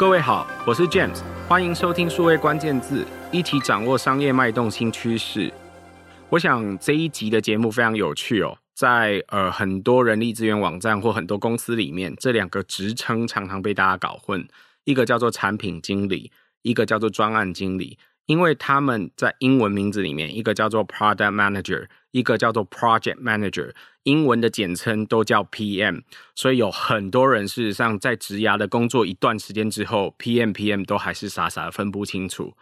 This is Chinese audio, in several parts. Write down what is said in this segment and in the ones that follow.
各位好，我是 James，欢迎收听数位关键字，一起掌握商业脉动新趋势。我想这一集的节目非常有趣哦，在呃很多人力资源网站或很多公司里面，这两个职称常常被大家搞混，一个叫做产品经理，一个叫做专案经理。因为他们在英文名字里面，一个叫做 Product Manager，一个叫做 Project Manager，英文的简称都叫 PM，所以有很多人事实上在职涯的工作一段时间之后，PM PM 都还是傻傻的分不清楚。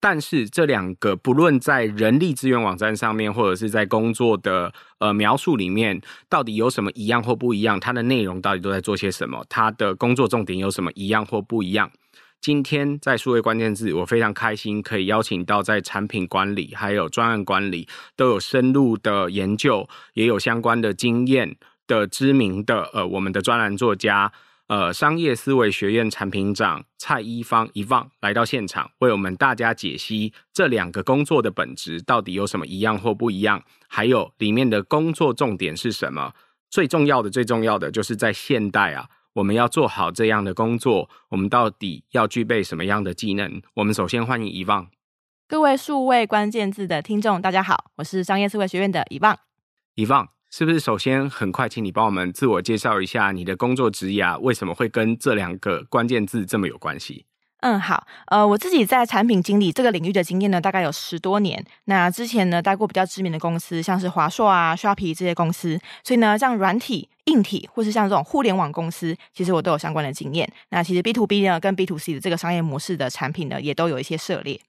但是这两个不论在人力资源网站上面，或者是在工作的呃描述里面，到底有什么一样或不一样？它的内容到底都在做些什么？它的工作重点有什么一样或不一样？今天在数位关键字，我非常开心可以邀请到在产品管理还有专案管理都有深入的研究，也有相关的经验的知名的呃我们的专栏作家，呃商业思维学院产品长蔡一方一望来到现场，为我们大家解析这两个工作的本质到底有什么一样或不一样，还有里面的工作重点是什么？最重要的最重要的就是在现代啊。我们要做好这样的工作，我们到底要具备什么样的技能？我们首先欢迎 Yvonne。各位数位关键字的听众，大家好，我是商业思维学院的 Yvonne。Yvonne，是不是首先很快，请你帮我们自我介绍一下你的工作职业，为什么会跟这两个关键字这么有关系？嗯，好，呃，我自己在产品经理这个领域的经验呢，大概有十多年。那之前呢，待过比较知名的公司，像是华硕啊、Sharp 这些公司，所以呢，像软体、硬体，或是像这种互联网公司，其实我都有相关的经验。那其实 B to B 呢，跟 B to C 的这个商业模式的产品呢，也都有一些涉猎。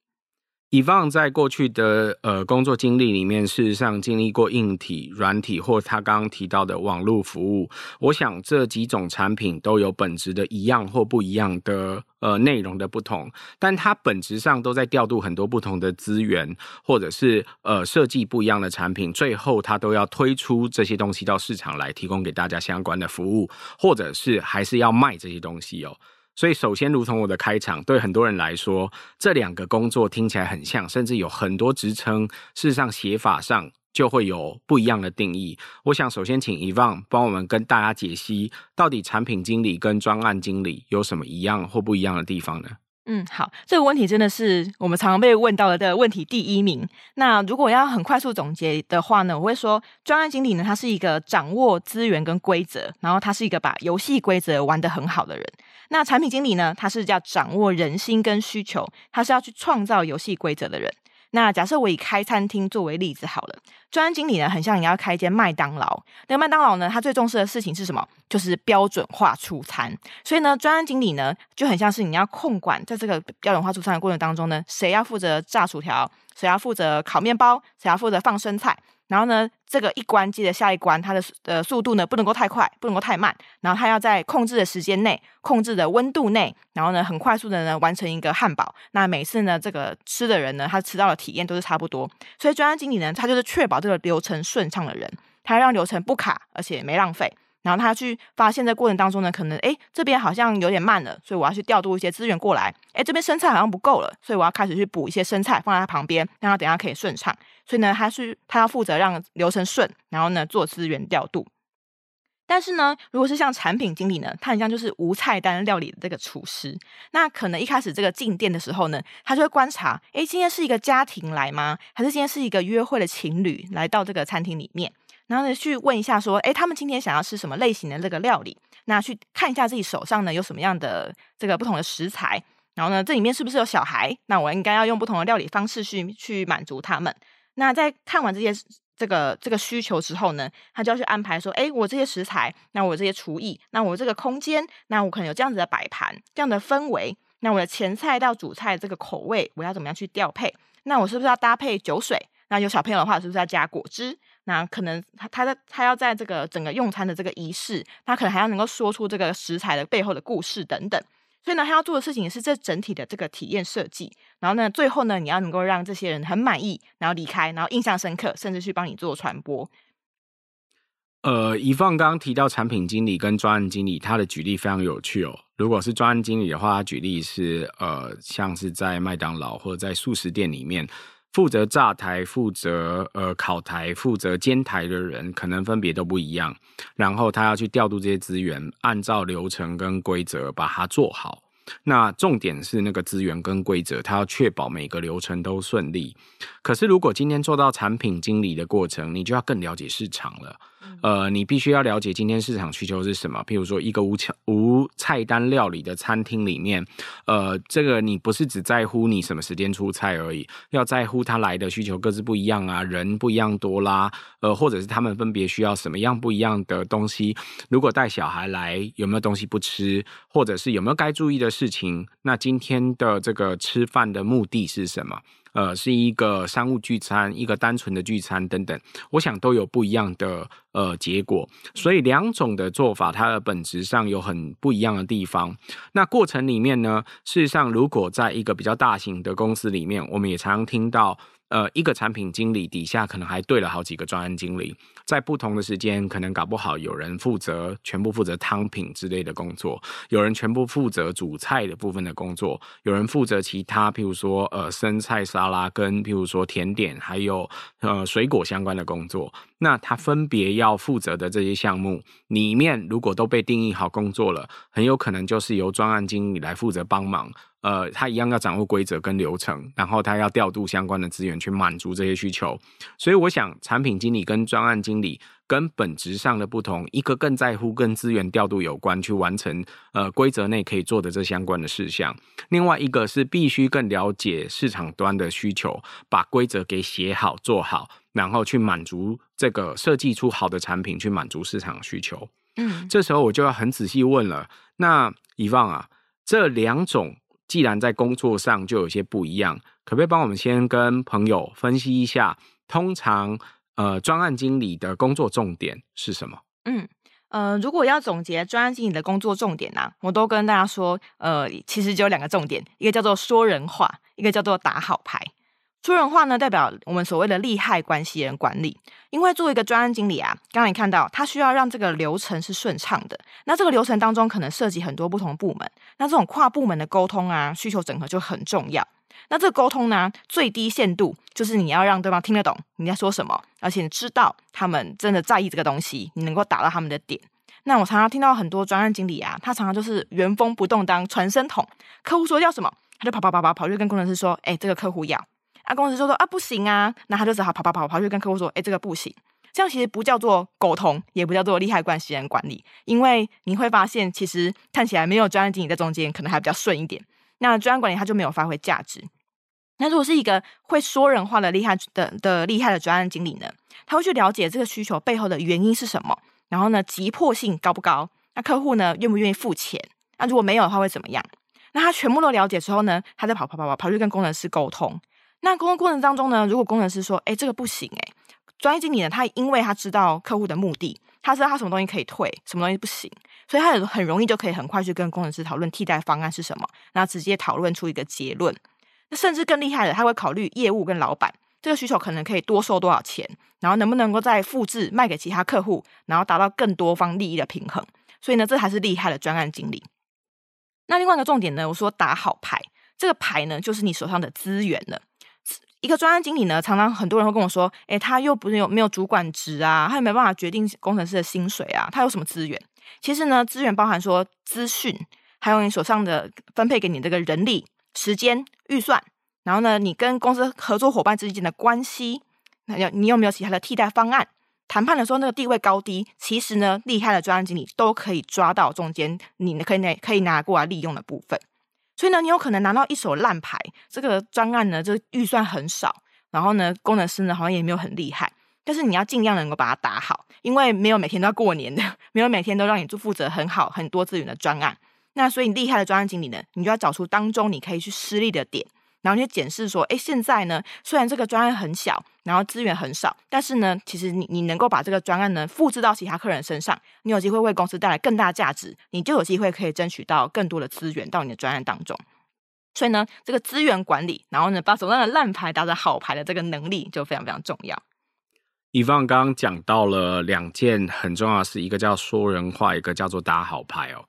Yvonne 在过去的呃工作经历里面，事实上经历过硬体、软体，或他刚刚提到的网络服务。我想这几种产品都有本质的一样或不一样的呃内容的不同，但它本质上都在调度很多不同的资源，或者是呃设计不一样的产品，最后它都要推出这些东西到市场来提供给大家相关的服务，或者是还是要卖这些东西哦。所以，首先，如同我的开场，对很多人来说，这两个工作听起来很像，甚至有很多职称，事实上写法上就会有不一样的定义。我想，首先请 Evon 帮我们跟大家解析，到底产品经理跟专案经理有什么一样或不一样的地方呢？嗯，好，这个问题真的是我们常常被问到的问题第一名。那如果要很快速总结的话呢，我会说，专案经理呢，他是一个掌握资源跟规则，然后他是一个把游戏规则玩得很好的人。那产品经理呢，他是要掌握人心跟需求，他是要去创造游戏规则的人。那假设我以开餐厅作为例子好了，专案经理呢，很像你要开一间麦当劳。那个麦当劳呢，他最重视的事情是什么？就是标准化出餐。所以呢，专案经理呢，就很像是你要控管在这个标准化出餐的过程当中呢，谁要负责炸薯条，谁要负责烤面包，谁要负责放生菜。然后呢，这个一关接着下一关，它的呃速度呢不能够太快，不能够太慢。然后它要在控制的时间内、控制的温度内，然后呢很快速的呢完成一个汉堡。那每次呢这个吃的人呢，他吃到的体验都是差不多。所以专案经理呢，他就是确保这个流程顺畅的人，他让流程不卡，而且没浪费。然后他去发现，在过程当中呢，可能诶这边好像有点慢了，所以我要去调度一些资源过来。诶这边生菜好像不够了，所以我要开始去补一些生菜放在他旁边，让他等下可以顺畅。所以呢，他是他要负责让流程顺，然后呢做资源调度。但是呢，如果是像产品经理呢，他很像就是无菜单料理的这个厨师。那可能一开始这个进店的时候呢，他就会观察，诶今天是一个家庭来吗？还是今天是一个约会的情侣来到这个餐厅里面？然后呢，去问一下说，诶，他们今天想要吃什么类型的这个料理？那去看一下自己手上呢有什么样的这个不同的食材。然后呢，这里面是不是有小孩？那我应该要用不同的料理方式去去满足他们。那在看完这些这个这个需求之后呢，他就要去安排说，诶，我这些食材，那我这些厨艺，那我这个空间，那我可能有这样子的摆盘，这样的氛围。那我的前菜到主菜这个口味，我要怎么样去调配？那我是不是要搭配酒水？那有小朋友的话，是不是要加果汁？那可能他他在他要在这个整个用餐的这个仪式，他可能还要能够说出这个食材的背后的故事等等。所以呢，他要做的事情是这整体的这个体验设计。然后呢，最后呢，你要能够让这些人很满意，然后离开，然后印象深刻，甚至去帮你做传播。呃，Yvonne 刚提到产品经理跟专案经理，他的举例非常有趣哦。如果是专案经理的话，他举例是呃，像是在麦当劳或者在素食店里面。负责炸台、负责呃烤台、负责煎台的人，可能分别都不一样。然后他要去调度这些资源，按照流程跟规则把它做好。那重点是那个资源跟规则，他要确保每个流程都顺利。可是如果今天做到产品经理的过程，你就要更了解市场了。呃，你必须要了解今天市场需求是什么。譬如说，一个无菜无菜单料理的餐厅里面，呃，这个你不是只在乎你什么时间出菜而已，要在乎他来的需求各自不一样啊，人不一样多啦，呃，或者是他们分别需要什么样不一样的东西。如果带小孩来，有没有东西不吃，或者是有没有该注意的事情？那今天的这个吃饭的目的是什么？呃，是一个商务聚餐，一个单纯的聚餐等等，我想都有不一样的呃结果。所以两种的做法，它的本质上有很不一样的地方。那过程里面呢，事实上，如果在一个比较大型的公司里面，我们也常常听到。呃，一个产品经理底下可能还对了好几个专案经理，在不同的时间，可能搞不好有人负责全部负责汤品之类的工作，有人全部负责主菜的部分的工作，有人负责其他，譬如说呃生菜沙拉跟譬如说甜点，还有呃水果相关的工作。那他分别要负责的这些项目里面，如果都被定义好工作了，很有可能就是由专案经理来负责帮忙。呃，他一样要掌握规则跟流程，然后他要调度相关的资源去满足这些需求。所以，我想产品经理跟专案经理跟本质上的不同，一个更在乎跟资源调度有关，去完成呃规则内可以做的这相关的事项；另外一个是必须更了解市场端的需求，把规则给写好做好，然后去满足这个设计出好的产品，去满足市场需求。嗯，这时候我就要很仔细问了，那以望啊，这两种。既然在工作上就有些不一样，可不可以帮我们先跟朋友分析一下，通常呃专案经理的工作重点是什么？嗯呃，如果要总结专案经理的工作重点呢、我都跟大家说，呃，其实只有两个重点，一个叫做说人话，一个叫做打好牌。说人话呢，代表我们所谓的利害关系人管理。因为作为一个专案经理啊，刚刚你看到他需要让这个流程是顺畅的。那这个流程当中可能涉及很多不同部门，那这种跨部门的沟通啊，需求整合就很重要。那这个沟通呢，最低限度就是你要让对方听得懂你在说什么，而且你知道他们真的在意这个东西，你能够打到他们的点。那我常常听到很多专案经理啊，他常常就是原封不动当传声筒，客户说要什么，他就跑跑跑跑跑去跟工程师说，哎，这个客户要。啊，公司就说啊，不行啊，那他就只好跑跑跑跑去跟客户说，哎，这个不行。这样其实不叫做沟通，也不叫做利害关系人管理，因为你会发现，其实看起来没有专案经理在中间，可能还比较顺一点。那专案管理他就没有发挥价值。那如果是一个会说人话的厉害的的厉害的专案经理呢，他会去了解这个需求背后的原因是什么，然后呢，急迫性高不高？那客户呢，愿不愿意付钱？那如果没有的话会怎么样？那他全部都了解之后呢，他再跑跑跑跑跑去跟工程师沟通。那沟通过程当中呢，如果工程师说：“哎，这个不行。”哎，专业经理呢，他因为他知道客户的目的，他知道他什么东西可以退，什么东西不行，所以他很很容易就可以很快去跟工程师讨论替代方案是什么，然后直接讨论出一个结论。那甚至更厉害的，他会考虑业务跟老板这个需求可能可以多收多少钱，然后能不能够再复制卖给其他客户，然后达到更多方利益的平衡。所以呢，这才是厉害的专案经理。那另外一个重点呢，我说打好牌，这个牌呢，就是你手上的资源了。一个专案经理呢，常常很多人会跟我说：“诶，他又不是有没有主管职啊，他又没办法决定工程师的薪水啊，他有什么资源？”其实呢，资源包含说资讯，还有你手上的分配给你这个人力、时间、预算，然后呢，你跟公司合作伙伴之间的关系，那有你有没有其他的替代方案？谈判的时候那个地位高低，其实呢，厉害的专案经理都可以抓到中间，你可以拿可以拿过来利用的部分。所以呢，你有可能拿到一手烂牌，这个专案呢，就预算很少，然后呢，工程师呢好像也没有很厉害，但是你要尽量能够把它打好，因为没有每天都要过年的，没有每天都让你做负责很好很多资源的专案，那所以厉害的专案经理呢，你就要找出当中你可以去失利的点。然后你就检视说，哎，现在呢，虽然这个专案很小，然后资源很少，但是呢，其实你你能够把这个专案呢复制到其他客人身上，你有机会为公司带来更大价值，你就有机会可以争取到更多的资源到你的专案当中。所以呢，这个资源管理，然后呢，把手上的烂牌打成好牌的这个能力就非常非常重要。以放刚刚讲到了两件很重要的事，一个叫说人话，一个叫做打好牌哦。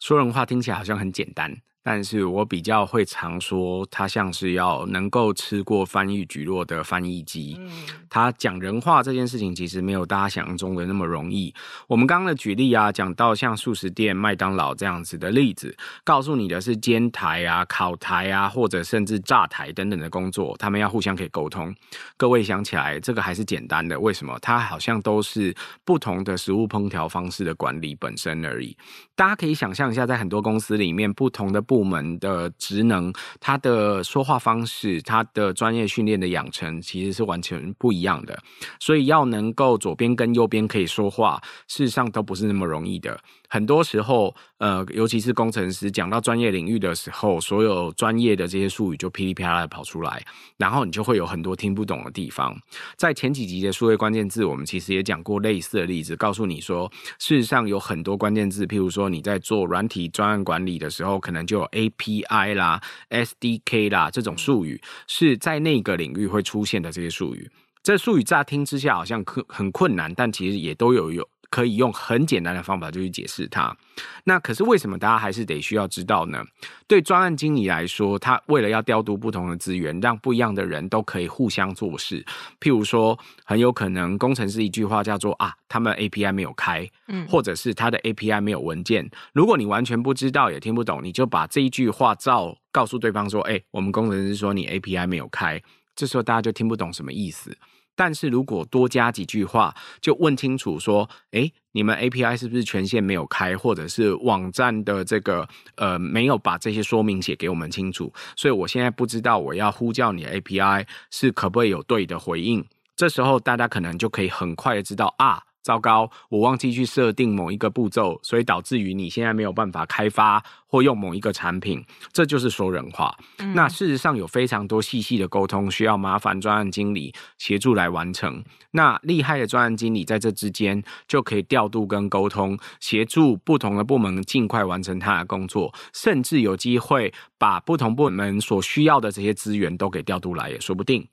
说人话听起来好像很简单。但是我比较会常说，他像是要能够吃过翻译蒟蒻的翻译机。嗯，他讲人话这件事情其实没有大家想象中的那么容易。我们刚刚的举例啊，讲到像素食店、麦当劳这样子的例子，告诉你的是煎台啊、烤台啊，或者甚至炸台等等的工作，他们要互相可以沟通。各位想起来，这个还是简单的，为什么？它好像都是不同的食物烹调方式的管理本身而已。大家可以想象一下，在很多公司里面，不同的。部门的职能，他的说话方式，他的专业训练的养成，其实是完全不一样的。所以要能够左边跟右边可以说话，事实上都不是那么容易的。很多时候，呃，尤其是工程师讲到专业领域的时候，所有专业的这些术语就噼里啪啦的跑出来，然后你就会有很多听不懂的地方。在前几集的数位关键字，我们其实也讲过类似的例子，告诉你说，事实上有很多关键字，譬如说你在做软体专案管理的时候，可能就有 API 啦、SDK 啦这种术语，是在那个领域会出现的这些术语。这术语乍听之下好像很困难，但其实也都有有。可以用很简单的方法就去解释它。那可是为什么大家还是得需要知道呢？对专案经理来说，他为了要调度不同的资源，让不一样的人都可以互相做事。譬如说，很有可能工程师一句话叫做啊，他们 API 没有开，嗯，或者是他的 API 没有文件。如果你完全不知道也听不懂，你就把这一句话照告诉对方说，哎，我们工程师说你 API 没有开，这时候大家就听不懂什么意思。但是如果多加几句话，就问清楚说，诶，你们 API 是不是权限没有开，或者是网站的这个呃没有把这些说明写给我们清楚，所以我现在不知道我要呼叫你 API 是可不可以有对的回应。这时候大家可能就可以很快的知道啊。糟糕，我忘记去设定某一个步骤，所以导致于你现在没有办法开发或用某一个产品，这就是说人话。嗯。那事实上有非常多细细的沟通需要麻烦专案经理协助来完成。那厉害的专案经理在这之间就可以调度跟沟通，协助不同的部门尽快完成他的工作，甚至有机会把不同部门所需要的这些资源都给调度来也说不定。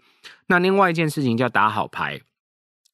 那另外一件事情叫打好牌。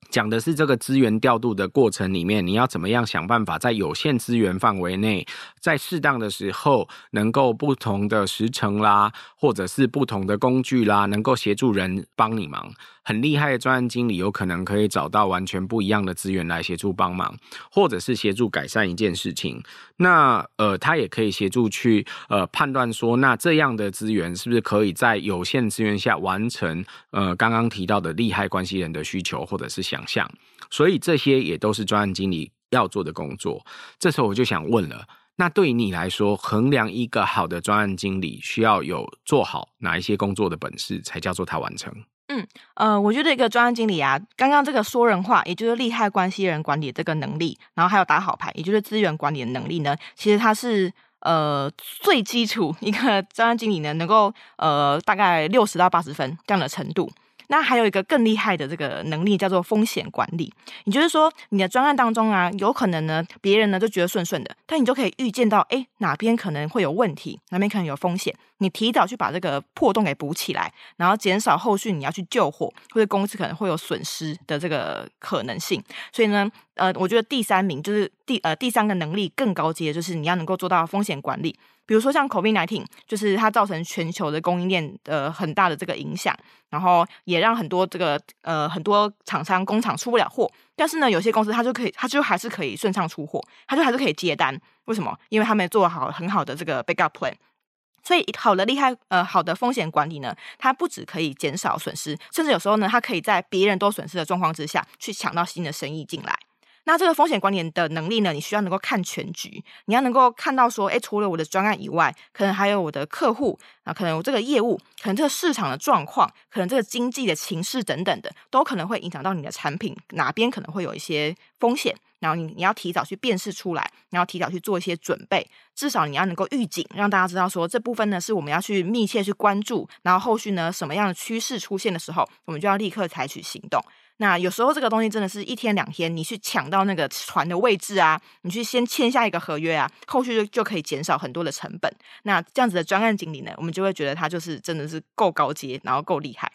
讲的是这个资源调度的过程里面，你要怎么样想办法在有限资源范围内，在适当的时候，能够不同的时程啦，或者是不同的工具啦，能够协助人帮你忙。很厉害的专案经理有可能可以找到完全不一样的资源来协助帮忙，或者是协助改善一件事情。那呃，他也可以协助去呃判断说，那这样的资源是不是可以在有限资源下完成呃刚刚提到的利害关系人的需求或者是想象。所以这些也都是专案经理要做的工作。这时候我就想问了，那对于你来说，衡量一个好的专案经理需要有做好哪一些工作的本事，才叫做他完成？嗯，呃，我觉得一个专案经理啊，刚刚这个说人话，也就是利害关系人管理这个能力，然后还有打好牌，也就是资源管理的能力呢，其实它是呃最基础一个专案经理呢，能够呃大概六十到八十分这样的程度。那还有一个更厉害的这个能力叫做风险管理，也就是说你的专案当中啊，有可能呢别人呢就觉得顺顺的，但你就可以预见到，哎，哪边可能会有问题，哪边可能有风险，你提早去把这个破洞给补起来，然后减少后续你要去救火或者公司可能会有损失的这个可能性。所以呢，呃，我觉得第三名就是第呃第三个能力更高阶，就是你要能够做到风险管理。比如说像 COVID-19，就是它造成全球的供应链的很大的这个影响，然后也让很多这个呃很多厂商工厂出不了货。但是呢，有些公司它就可以，它就还是可以顺畅出货，它就还是可以接单。为什么？因为他们做好很好的这个 backup plan。所以好的厉害呃好的风险管理呢，它不只可以减少损失，甚至有时候呢，它可以在别人都损失的状况之下去抢到新的生意进来。那这个风险管理的能力呢，你需要能够看全局，你要能够看到说，诶，除了我的专案以外，可能还有我的客户啊，可能我这个业务，可能这个市场的状况，可能这个经济的情势等等的，都可能会影响到你的产品哪边可能会有一些风险，然后你你要提早去辨识出来，然后提早去做一些准备，至少你要能够预警，让大家知道说这部分呢是我们要去密切去关注，然后后续呢什么样的趋势出现的时候，我们就要立刻采取行动。那有时候这个东西真的是一天两天，你去抢到那个船的位置啊，你去先签下一个合约啊，后续就就可以减少很多的成本。那这样子的专案经理呢，我们就会觉得他就是真的是够高阶，然后够厉害。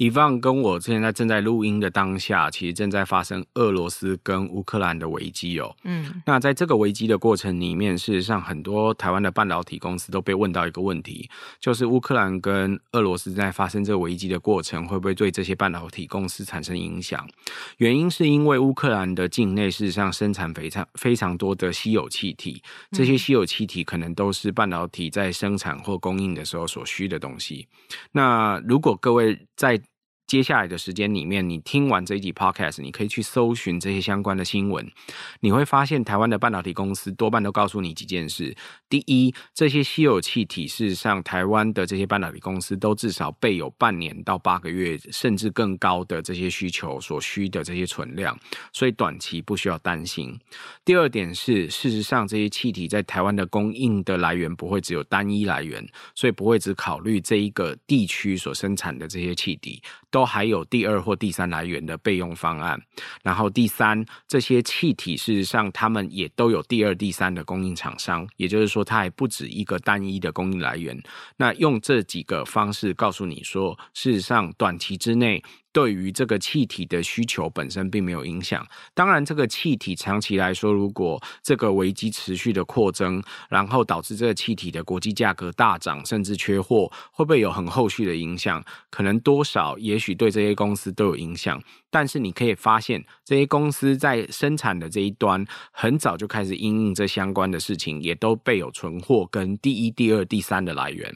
以放跟我现在正在录音的当下，其实正在发生俄罗斯跟乌克兰的危机哦。嗯，那在这个危机的过程里面，事实上很多台湾的半导体公司都被问到一个问题，就是乌克兰跟俄罗斯在发生这个危机的过程，会不会对这些半导体公司产生影响？原因是因为乌克兰的境内事实上生产非常非常多的稀有气体，这些稀有气体可能都是半导体在生产或供应的时候所需的东西。那如果各位在接下来的时间里面，你听完这一集 podcast，你可以去搜寻这些相关的新闻，你会发现台湾的半导体公司多半都告诉你几件事：第一，这些稀有气体事实上，台湾的这些半导体公司都至少备有半年到八个月，甚至更高的这些需求所需的这些存量，所以短期不需要担心。第二点是，事实上这些气体在台湾的供应的来源不会只有单一来源，所以不会只考虑这一个地区所生产的这些气体。都都还有第二或第三来源的备用方案，然后第三，这些气体事实上他们也都有第二、第三的供应厂商，也就是说，它还不止一个单一的供应来源。那用这几个方式告诉你说，事实上短期之内。对于这个气体的需求本身并没有影响。当然，这个气体长期来说，如果这个危机持续的扩增，然后导致这个气体的国际价格大涨，甚至缺货，会不会有很后续的影响？可能多少，也许对这些公司都有影响。但是你可以发现，这些公司在生产的这一端，很早就开始因应这相关的事情，也都备有存货跟第一、第二、第三的来源。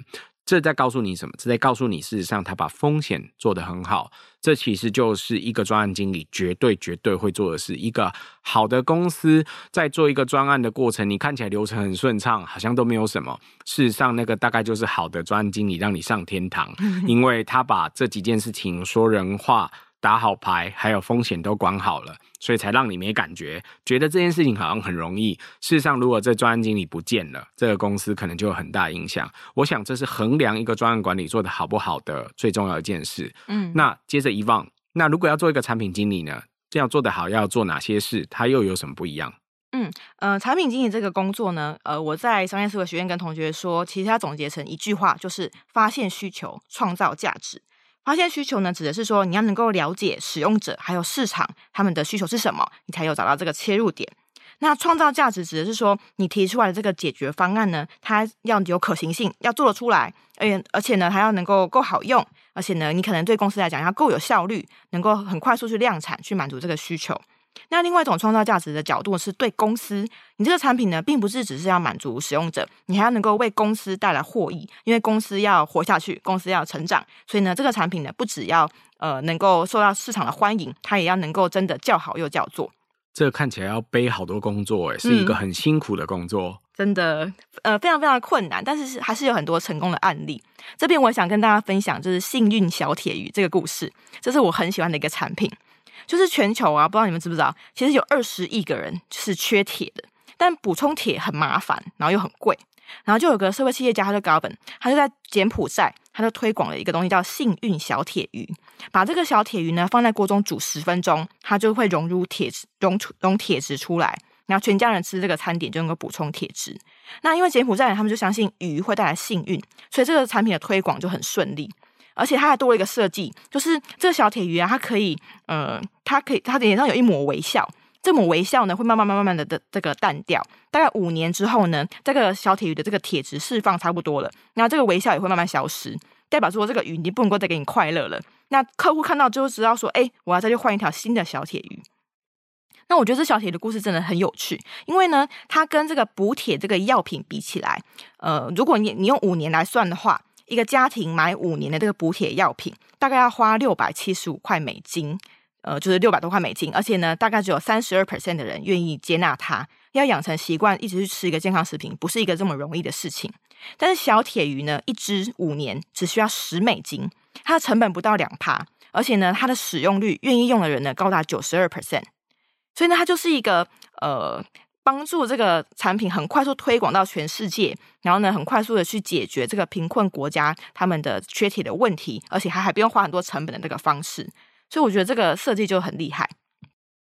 这在告诉你什么？这在告诉你，事实上他把风险做得很好。这其实就是一个专案经理绝对绝对会做的事。一个好的公司在做一个专案的过程，你看起来流程很顺畅，好像都没有什么。事实上，那个大概就是好的专案经理让你上天堂，因为他把这几件事情说人话。打好牌，还有风险都管好了，所以才让你没感觉，觉得这件事情好像很容易。事实上，如果这专案经理不见了，这个公司可能就有很大影响。我想这是衡量一个专案管理做得好不好的最重要一件事。嗯，那接着遗忘，那如果要做一个产品经理呢？这样做得好要做哪些事？它又有什么不一样？嗯，呃，产品经理这个工作呢，呃，我在商业思维学院跟同学说，其实它总结成一句话，就是发现需求，创造价值。发现需求呢，指的是说你要能够了解使用者还有市场他们的需求是什么，你才有找到这个切入点。那创造价值指的是说你提出来的这个解决方案呢，它要有可行性，要做得出来，而且而且呢，它要能够够好用，而且呢，你可能对公司来讲要够有效率，能够很快速去量产，去满足这个需求。那另外一种创造价值的角度是对公司，你这个产品呢，并不是只是要满足使用者，你还要能够为公司带来获益，因为公司要活下去，公司要成长，所以呢，这个产品呢，不只要呃能够受到市场的欢迎，它也要能够真的叫好又叫座。这个看起来要背好多工作，诶，是一个很辛苦的工作，嗯、真的，呃，非常非常的困难，但是是还是有很多成功的案例。这边我想跟大家分享，就是幸运小铁鱼这个故事，这是我很喜欢的一个产品。就是全球啊，不知道你们知不知道，其实有二十亿个人是缺铁的，但补充铁很麻烦，然后又很贵，然后就有个社会企业家，他就搞本，他就在柬埔寨，他就推广了一个东西叫幸运小铁鱼，把这个小铁鱼呢放在锅中煮十分钟，它就会溶入铁质，溶出溶铁质出来，然后全家人吃这个餐点就能够补充铁质。那因为柬埔寨人他们就相信鱼会带来幸运，所以这个产品的推广就很顺利。而且它还多了一个设计，就是这个小铁鱼啊，它可以，呃，它可以，它的脸上有一抹微笑，这抹微笑呢，会慢慢、慢慢、慢的的这个淡掉。大概五年之后呢，这个小铁鱼的这个铁质释放差不多了，然后这个微笑也会慢慢消失，代表说这个鱼你不能够再给你快乐了。那客户看到就知道说，哎，我要再去换一条新的小铁鱼。那我觉得这小铁的故事真的很有趣，因为呢，它跟这个补铁这个药品比起来，呃，如果你你用五年来算的话。一个家庭买五年的这个补铁药品，大概要花六百七十五块美金，呃，就是六百多块美金。而且呢，大概只有三十二 percent 的人愿意接纳它。要养成习惯，一直去吃一个健康食品，不是一个这么容易的事情。但是小铁鱼呢，一支五年只需要十美金，它的成本不到两趴，而且呢，它的使用率，愿意用的人呢，高达九十二 percent。所以呢，它就是一个呃。帮助这个产品很快速推广到全世界，然后呢，很快速的去解决这个贫困国家他们的缺铁的问题，而且还还不用花很多成本的这个方式，所以我觉得这个设计就很厉害。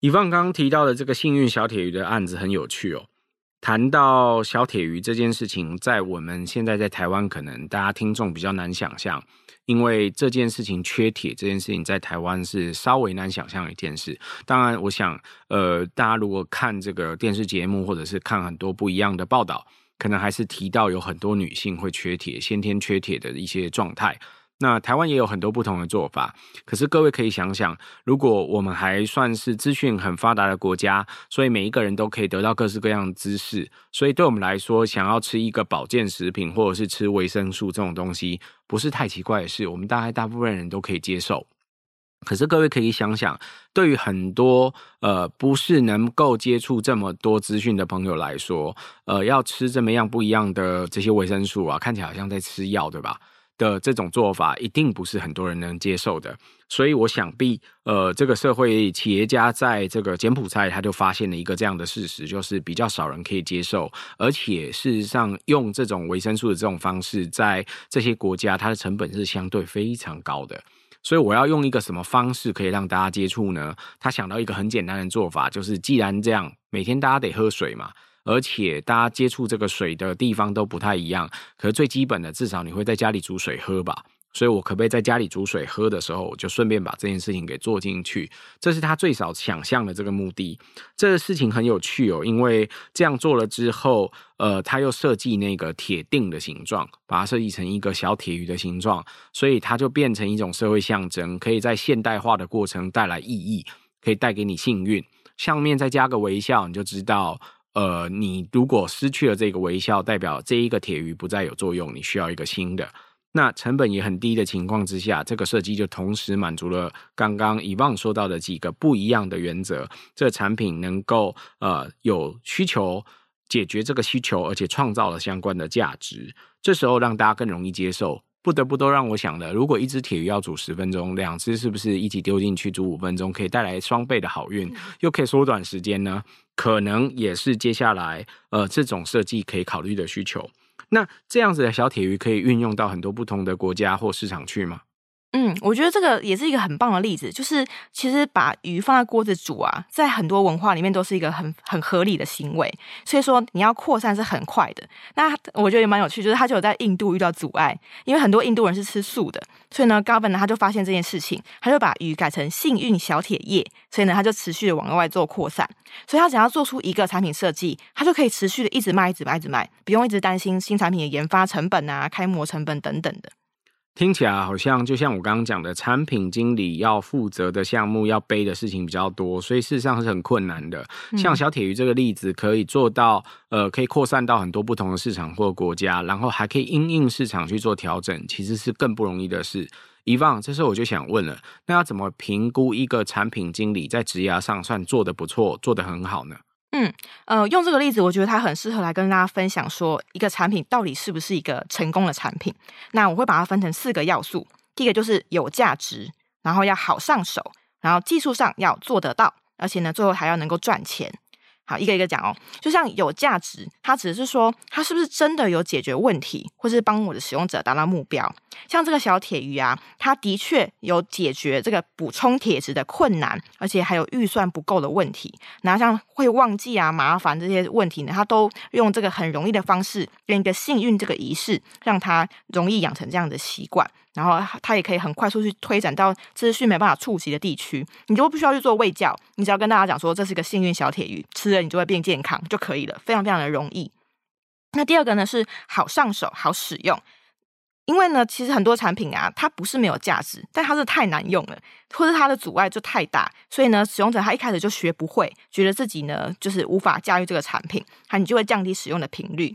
以放刚刚提到的这个幸运小铁鱼的案子很有趣哦。谈到小铁鱼这件事情，在我们现在在台湾，可能大家听众比较难想象，因为这件事情缺铁这件事情在台湾是稍微难想象一件事。当然，我想，呃，大家如果看这个电视节目，或者是看很多不一样的报道，可能还是提到有很多女性会缺铁，先天缺铁的一些状态。那台湾也有很多不同的做法，可是各位可以想想，如果我们还算是资讯很发达的国家，所以每一个人都可以得到各式各样的知识，所以对我们来说，想要吃一个保健食品或者是吃维生素这种东西，不是太奇怪的事，我们大概大部分人都可以接受。可是各位可以想想，对于很多呃不是能够接触这么多资讯的朋友来说，呃，要吃这么样不一样的这些维生素啊，看起来好像在吃药，对吧？的这种做法一定不是很多人能接受的，所以我想必，呃，这个社会企业家在这个柬埔寨，他就发现了一个这样的事实，就是比较少人可以接受，而且事实上用这种维生素的这种方式，在这些国家，它的成本是相对非常高的。所以我要用一个什么方式可以让大家接触呢？他想到一个很简单的做法，就是既然这样，每天大家得喝水嘛。而且大家接触这个水的地方都不太一样，可是最基本的，至少你会在家里煮水喝吧？所以我可不可以在家里煮水喝的时候，我就顺便把这件事情给做进去？这是他最少想象的这个目的。这个事情很有趣哦，因为这样做了之后，呃，他又设计那个铁锭的形状，把它设计成一个小铁鱼的形状，所以它就变成一种社会象征，可以在现代化的过程带来意义，可以带给你幸运。上面再加个微笑，你就知道。呃，你如果失去了这个微笑，代表这一个铁鱼不再有作用，你需要一个新的。那成本也很低的情况之下，这个设计就同时满足了刚刚 Yvonne 说到的几个不一样的原则。这产品能够呃有需求解决这个需求，而且创造了相关的价值，这时候让大家更容易接受。不得不都让我想了，如果一只铁鱼要煮十分钟，两只是不是一起丢进去煮五分钟，可以带来双倍的好运，又可以缩短时间呢？可能也是接下来呃这种设计可以考虑的需求。那这样子的小铁鱼可以运用到很多不同的国家或市场去吗？嗯，我觉得这个也是一个很棒的例子，就是其实把鱼放在锅子煮啊，在很多文化里面都是一个很很合理的行为。所以说你要扩散是很快的。那我觉得也蛮有趣，就是他就有在印度遇到阻碍，因为很多印度人是吃素的，所以呢，Gavin 呢他就发现这件事情，他就把鱼改成幸运小铁叶，所以呢他就持续的往外做扩散。所以他只要做出一个产品设计，他就可以持续的一直卖，一直卖，一直卖，不用一直担心新产品的研发成本啊、开模成本等等的。听起来好像就像我刚刚讲的，产品经理要负责的项目要背的事情比较多，所以事实上是很困难的。像小铁鱼这个例子，可以做到，呃，可以扩散到很多不同的市场或国家，然后还可以因应市场去做调整，其实是更不容易的事。Yvonne，这时候我就想问了，那要怎么评估一个产品经理在职涯上算做得不错，做得很好呢？嗯，呃，用这个例子，我觉得它很适合来跟大家分享，说一个产品到底是不是一个成功的产品。那我会把它分成四个要素，第一个就是有价值，然后要好上手，然后技术上要做得到，而且呢，最后还要能够赚钱。好，一个一个讲哦。就像有价值，它只是说它是不是真的有解决问题，或是帮我的使用者达到目标。像这个小铁鱼啊，它的确有解决这个补充铁质的困难，而且还有预算不够的问题。然后像会忘记啊、麻烦这些问题呢，它都用这个很容易的方式，跟一个幸运这个仪式，让它容易养成这样的习惯。然后它也可以很快速去推展到资讯没办法触及的地区，你就不需要去做卫教，你只要跟大家讲说，这是个幸运小铁鱼，吃了你就会变健康就可以了，非常非常的容易。那第二个呢是好上手、好使用，因为呢其实很多产品啊，它不是没有价值，但它是太难用了，或者它的阻碍就太大，所以呢使用者他一开始就学不会，觉得自己呢就是无法驾驭这个产品，它你就会降低使用的频率。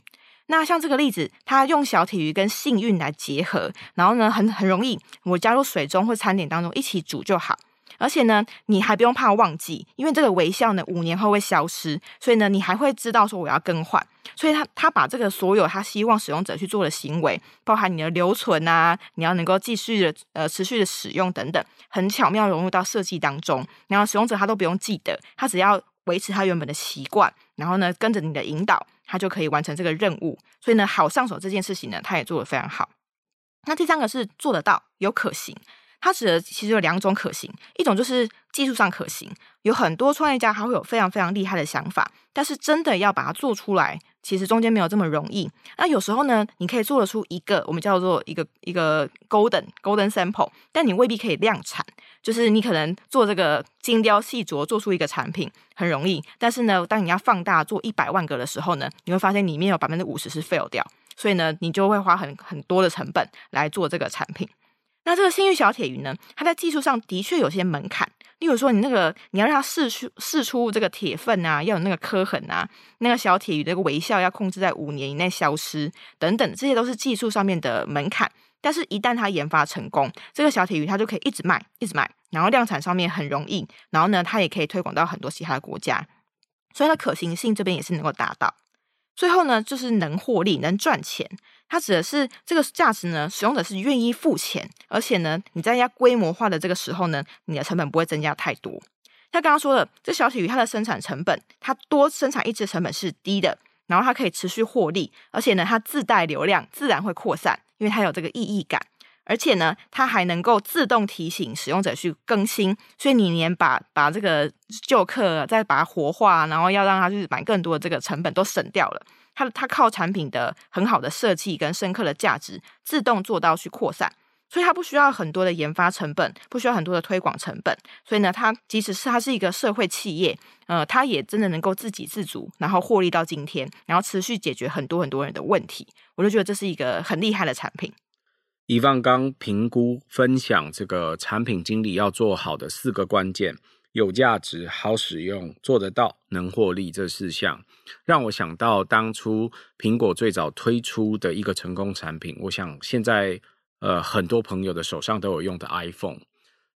那像这个例子，它用小体鱼跟幸运来结合，然后呢，很很容易，我加入水中或餐点当中一起煮就好。而且呢，你还不用怕忘记，因为这个微笑呢，五年后会消失，所以呢，你还会知道说我要更换。所以他他把这个所有他希望使用者去做的行为，包含你的留存啊，你要能够继续的呃持续的使用等等，很巧妙融入到设计当中，然后使用者他都不用记得，他只要维持他原本的习惯，然后呢，跟着你的引导。他就可以完成这个任务，所以呢，好上手这件事情呢，他也做得非常好。那第三个是做得到，有可行。它指的其实有两种可行，一种就是技术上可行，有很多创业家他会有非常非常厉害的想法，但是真的要把它做出来，其实中间没有这么容易。那有时候呢，你可以做得出一个我们叫做一个一个 golden golden sample，但你未必可以量产。就是你可能做这个精雕细琢做出一个产品很容易，但是呢，当你要放大做一百万个的时候呢，你会发现里面有百分之五十是 fail 掉，所以呢，你就会花很很多的成本来做这个产品。那这个幸运小铁鱼呢，它在技术上的确有些门槛，例如说你那个你要让它试出试出这个铁分啊，要有那个刻痕啊，那个小铁鱼的微笑要控制在五年以内消失等等，这些都是技术上面的门槛。但是，一旦它研发成功，这个小铁鱼它就可以一直卖，一直卖，然后量产上面很容易，然后呢，它也可以推广到很多其他的国家，所以它可行性这边也是能够达到。最后呢，就是能获利、能赚钱。它指的是这个价值呢，使用者是愿意付钱，而且呢，你在要规模化的这个时候呢，你的成本不会增加太多。像刚刚说的，这小铁鱼它的生产成本，它多生产一只成本是低的，然后它可以持续获利，而且呢，它自带流量，自然会扩散。因为它有这个意义感，而且呢，它还能够自动提醒使用者去更新，所以你连把把这个旧客再把它活化，然后要让它去买更多的这个成本都省掉了。它它靠产品的很好的设计跟深刻的价值，自动做到去扩散，所以它不需要很多的研发成本，不需要很多的推广成本。所以呢，它即使是它是一个社会企业，呃，它也真的能够自给自足，然后获利到今天，然后持续解决很多很多人的问题。我就觉得这是一个很厉害的产品。以方刚评估分享这个产品经理要做好的四个关键：有价值、好使用、做得到、能获利这四项，让我想到当初苹果最早推出的一个成功产品。我想现在呃很多朋友的手上都有用的 iPhone，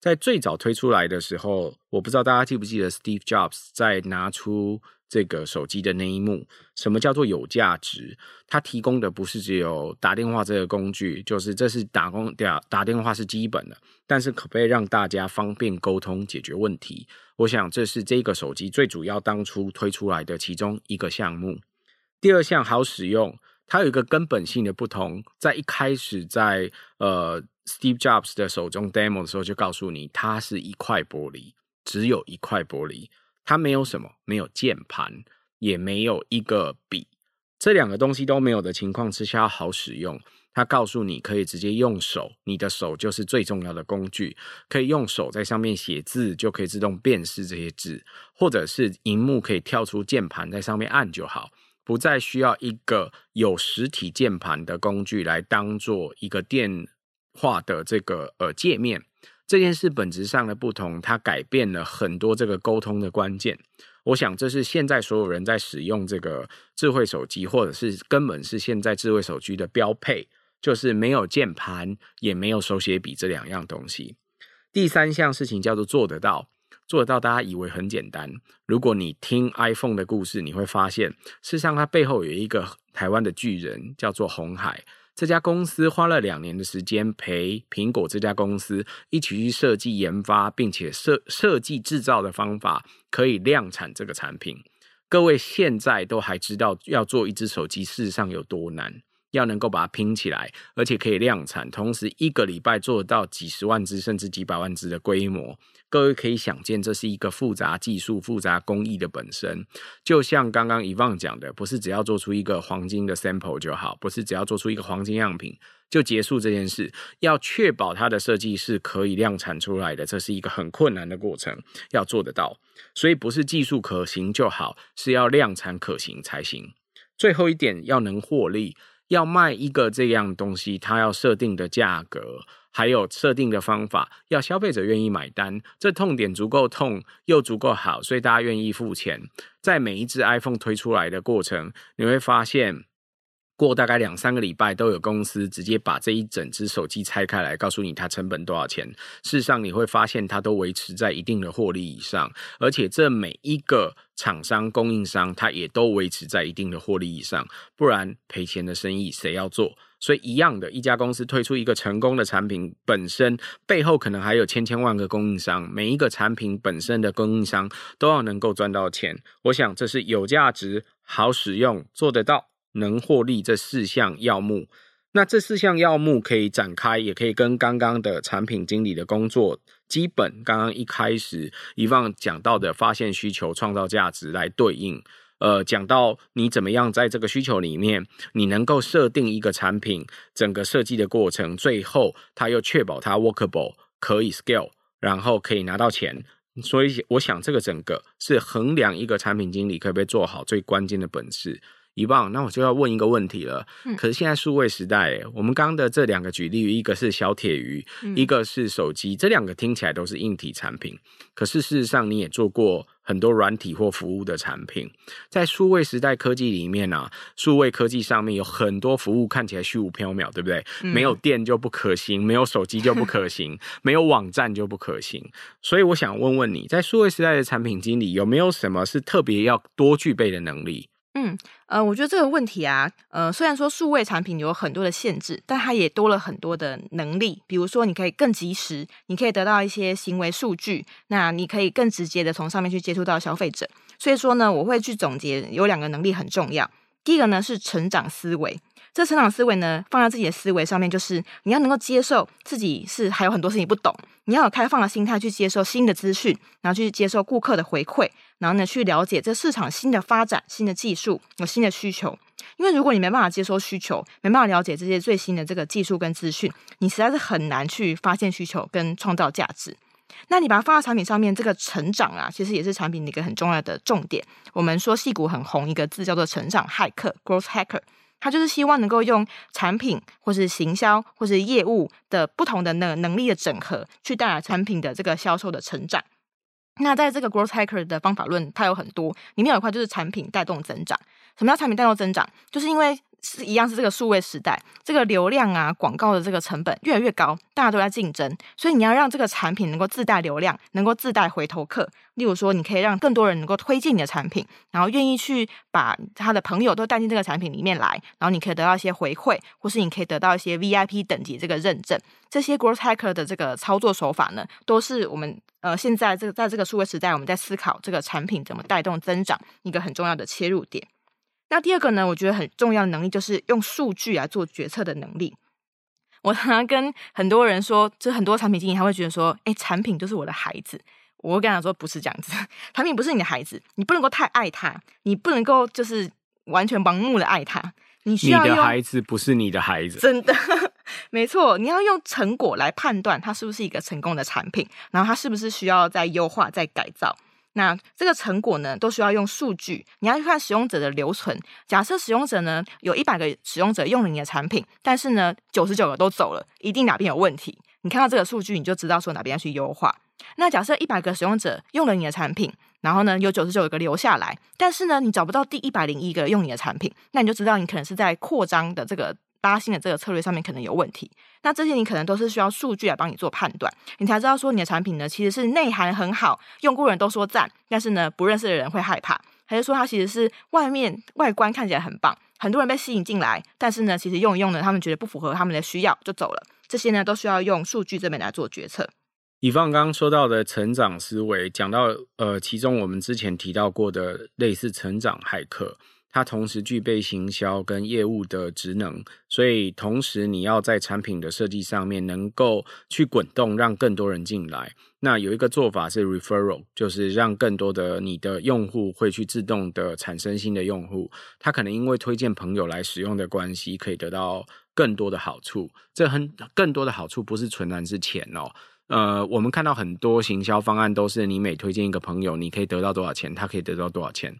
在最早推出来的时候，我不知道大家记不记得 Steve Jobs 在拿出。这个手机的那一幕，什么叫做有价值？它提供的不是只有打电话这个工具，就是这是打工打打电话是基本的，但是可不可以让大家方便沟通解决问题？我想这是这个手机最主要当初推出来的其中一个项目。第二项好使用，它有一个根本性的不同，在一开始在呃 Steve Jobs 的手中 demo 的时候就告诉你，它是一块玻璃，只有一块玻璃。它没有什么，没有键盘，也没有一个笔，这两个东西都没有的情况之下，好使用。它告诉你可以直接用手，你的手就是最重要的工具，可以用手在上面写字，就可以自动辨识这些字，或者是荧幕可以跳出键盘，在上面按就好，不再需要一个有实体键盘的工具来当做一个电话的这个呃界面。这件事本质上的不同，它改变了很多这个沟通的关键。我想，这是现在所有人在使用这个智慧手机，或者是根本是现在智慧手机的标配，就是没有键盘，也没有手写笔这两样东西。第三项事情叫做做得到，做得到，大家以为很简单。如果你听 iPhone 的故事，你会发现，事实上它背后有一个台湾的巨人，叫做红海。这家公司花了两年的时间陪苹果这家公司一起去设计研发，并且设设计制造的方法，可以量产这个产品。各位现在都还知道要做一只手机，事实上有多难。要能够把它拼起来，而且可以量产，同时一个礼拜做到几十万只甚至几百万只的规模，各位可以想见，这是一个复杂技术、复杂工艺的本身。就像刚刚 Yvonne 讲的，不是只要做出一个黄金的 sample 就好，不是只要做出一个黄金样品就结束这件事。要确保它的设计是可以量产出来的，这是一个很困难的过程，要做得到。所以不是技术可行就好，是要量产可行才行。最后一点，要能获利。要卖一个这样东西，它要设定的价格，还有设定的方法，要消费者愿意买单，这痛点足够痛又足够好，所以大家愿意付钱。在每一只 iPhone 推出来的过程，你会发现。过大概两三个礼拜，都有公司直接把这一整只手机拆开来，告诉你它成本多少钱。事实上，你会发现它都维持在一定的获利以上，而且这每一个厂商、供应商，它也都维持在一定的获利以上。不然赔钱的生意谁要做？所以一样的，一家公司推出一个成功的产品，本身背后可能还有千千万个供应商，每一个产品本身的供应商都要能够赚到钱。我想这是有价值、好使用、做得到。能获利这四项要目，那这四项要目可以展开，也可以跟刚刚的产品经理的工作基本，刚刚一开始 Yvonne 讲到的发现需求、创造价值来对应。呃，讲到你怎么样在这个需求里面，你能够设定一个产品整个设计的过程，最后它又确保它 workable 可以 scale，然后可以拿到钱。所以我想这个整个是衡量一个产品经理可不可以做好最关键的本事。一棒，那我就要问一个问题了。嗯、可是现在数位时代，我们刚刚的这两个举例，一个是小铁鱼，嗯、一个是手机，这两个听起来都是硬体产品。可是事实上，你也做过很多软体或服务的产品。在数位时代科技里面啊，数位科技上面有很多服务看起来虚无缥缈，对不对？嗯、没有电就不可行，没有手机就不可行，没有网站就不可行。所以我想问问你，在数位时代的产品经理，有没有什么是特别要多具备的能力？嗯，呃，我觉得这个问题啊，呃，虽然说数位产品有很多的限制，但它也多了很多的能力。比如说，你可以更及时，你可以得到一些行为数据，那你可以更直接的从上面去接触到消费者。所以说呢，我会去总结有两个能力很重要。第一个呢是成长思维。这成长思维呢，放在自己的思维上面，就是你要能够接受自己是还有很多事情不懂，你要有开放的心态去接受新的资讯，然后去接受顾客的回馈，然后呢去了解这市场新的发展、新的技术、有新的需求。因为如果你没办法接收需求，没办法了解这些最新的这个技术跟资讯，你实在是很难去发现需求跟创造价值。那你把它放在产品上面，这个成长啊，其实也是产品的一个很重要的重点。我们说戏骨很红一个字叫做成长骇客 （growth hacker）。他就是希望能够用产品，或是行销，或是业务的不同的能能力的整合，去带来产品的这个销售的成长。那在这个 growth hacker 的方法论，它有很多，里面有一块就是产品带动增长。什么叫产品带动增长？就是因为。是一样，是这个数位时代，这个流量啊，广告的这个成本越来越高，大家都在竞争，所以你要让这个产品能够自带流量，能够自带回头客。例如说，你可以让更多人能够推荐你的产品，然后愿意去把他的朋友都带进这个产品里面来，然后你可以得到一些回馈，或是你可以得到一些 VIP 等级这个认证。这些 growth hacker 的这个操作手法呢，都是我们呃现在这个在这个数位时代，我们在思考这个产品怎么带动增长一个很重要的切入点。那第二个呢，我觉得很重要的能力就是用数据来做决策的能力。我常常跟很多人说，就很多产品经理他会觉得说，哎，产品就是我的孩子。我会跟他说，不是这样子，产品不是你的孩子，你不能够太爱他，你不能够就是完全盲目的爱他。你需要，你的孩子不是你的孩子，真的 没错。你要用成果来判断它是不是一个成功的产品，然后它是不是需要再优化、再改造。那这个成果呢，都需要用数据。你要去看使用者的留存。假设使用者呢，有一百个使用者用了你的产品，但是呢，九十九个都走了，一定哪边有问题。你看到这个数据，你就知道说哪边要去优化。那假设一百个使用者用了你的产品，然后呢，有九十九个留下来，但是呢，你找不到第一百零一个用你的产品，那你就知道你可能是在扩张的这个。拉新的这个策略上面可能有问题，那这些你可能都是需要数据来帮你做判断，你才知道说你的产品呢其实是内涵很好，用过人都说赞，但是呢不认识的人会害怕，还是说它其实是外面外观看起来很棒，很多人被吸引进来，但是呢其实用一用呢他们觉得不符合他们的需要就走了，这些呢都需要用数据这边来做决策。以方刚刚说到的成长思维，讲到呃其中我们之前提到过的类似成长骇客。它同时具备行销跟业务的职能，所以同时你要在产品的设计上面能够去滚动，让更多人进来。那有一个做法是 referral，就是让更多的你的用户会去自动的产生新的用户，他可能因为推荐朋友来使用的关系，可以得到更多的好处。这很更多的好处不是纯然是钱哦。呃，我们看到很多行销方案都是你每推荐一个朋友，你可以得到多少钱，他可以得到多少钱。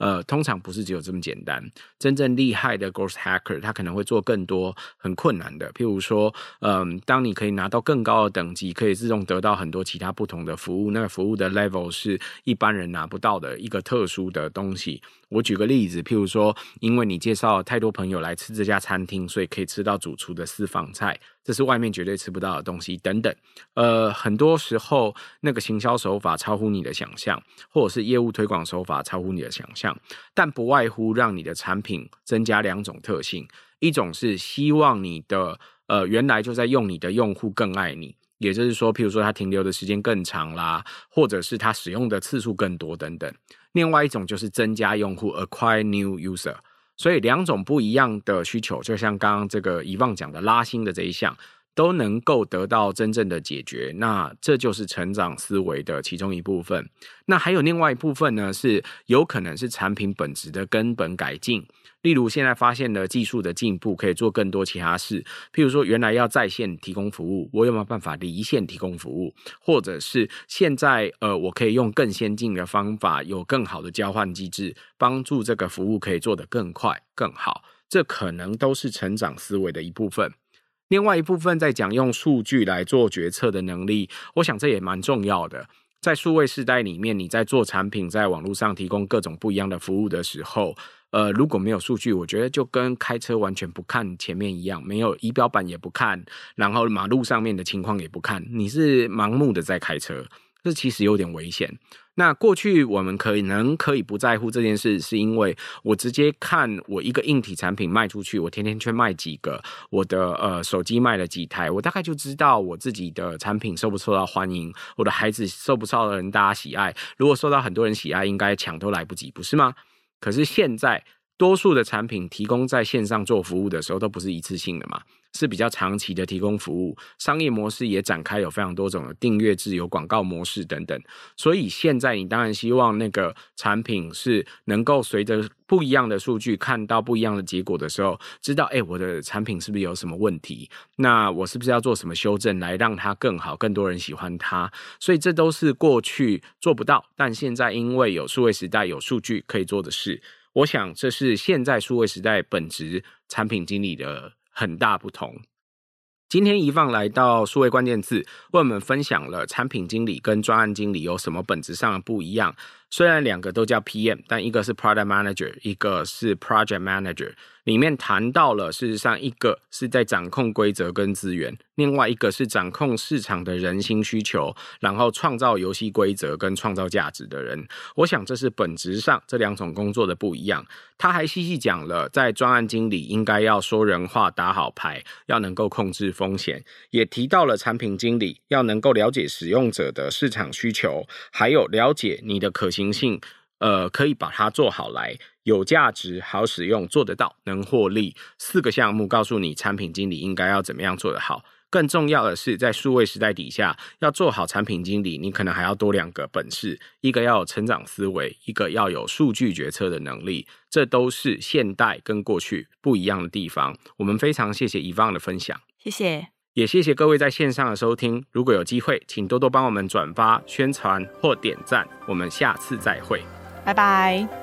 呃，通常不是只有这么简单。真正厉害的 growth hacker，他可能会做更多很困难的，譬如说，嗯、当你可以拿到更高的等级，可以自动得到很多其他不同的服务，那个服务的 level 是一般人拿不到的一个特殊的东西。我举个例子，譬如说，因为你介绍太多朋友来吃这家餐厅，所以可以吃到主厨的私房菜，这是外面绝对吃不到的东西，等等。呃，很多时候那个行销手法超乎你的想象，或者是业务推广手法超乎你的想象，但不外乎让你的产品增加两种特性：一种是希望你的呃原来就在用你的用户更爱你。也就是说，譬如说，它停留的时间更长啦，或者是它使用的次数更多等等。另外一种就是增加用户，acquire new user。所以两种不一样的需求，就像刚刚这个遗忘讲的拉新的这一项。都能够得到真正的解决，那这就是成长思维的其中一部分。那还有另外一部分呢，是有可能是产品本质的根本改进。例如，现在发现了技术的进步，可以做更多其他事。譬如说，原来要在线提供服务，我有没有办法离线提供服务？或者是现在呃，我可以用更先进的方法，有更好的交换机制，帮助这个服务可以做得更快更好。这可能都是成长思维的一部分。另外一部分在讲用数据来做决策的能力，我想这也蛮重要的。在数位时代里面，你在做产品，在网络上提供各种不一样的服务的时候，呃，如果没有数据，我觉得就跟开车完全不看前面一样，没有仪表板也不看，然后马路上面的情况也不看，你是盲目的在开车，这其实有点危险。那过去我们可能可以不在乎这件事，是因为我直接看我一个硬体产品卖出去，我天天去卖几个，我的呃手机卖了几台，我大概就知道我自己的产品受不受到欢迎，我的孩子受不受到人大家喜爱。如果受到很多人喜爱，应该抢都来不及，不是吗？可是现在。多数的产品提供在线上做服务的时候都不是一次性的嘛，是比较长期的提供服务，商业模式也展开有非常多种的订阅制、有广告模式等等。所以现在你当然希望那个产品是能够随着不一样的数据看到不一样的结果的时候，知道诶，我的产品是不是有什么问题？那我是不是要做什么修正来让它更好、更多人喜欢它？所以这都是过去做不到，但现在因为有数位时代、有数据可以做的事。我想，这是现在数位时代本质产品经理的很大不同。今天一放来到数位关键字，为我们分享了产品经理跟专案经理有什么本质上的不一样。虽然两个都叫 PM，但一个是 Product Manager，一个是 Project Manager。里面谈到了，事实上一个是在掌控规则跟资源，另外一个是掌控市场的人心需求，然后创造游戏规则跟创造价值的人。我想这是本质上这两种工作的不一样。他还细细讲了，在专案经理应该要说人话、打好牌，要能够控制风险，也提到了产品经理要能够了解使用者的市场需求，还有了解你的可行。性，呃，可以把它做好来，有价值、好使用、做得到、能获利，四个项目告诉你产品经理应该要怎么样做得好。更重要的是，在数位时代底下，要做好产品经理，你可能还要多两个本事：一个要有成长思维，一个要有数据决策的能力。这都是现代跟过去不一样的地方。我们非常谢谢 Yvonne 的分享，谢谢。也谢谢各位在线上的收听，如果有机会，请多多帮我们转发、宣传或点赞。我们下次再会，拜拜。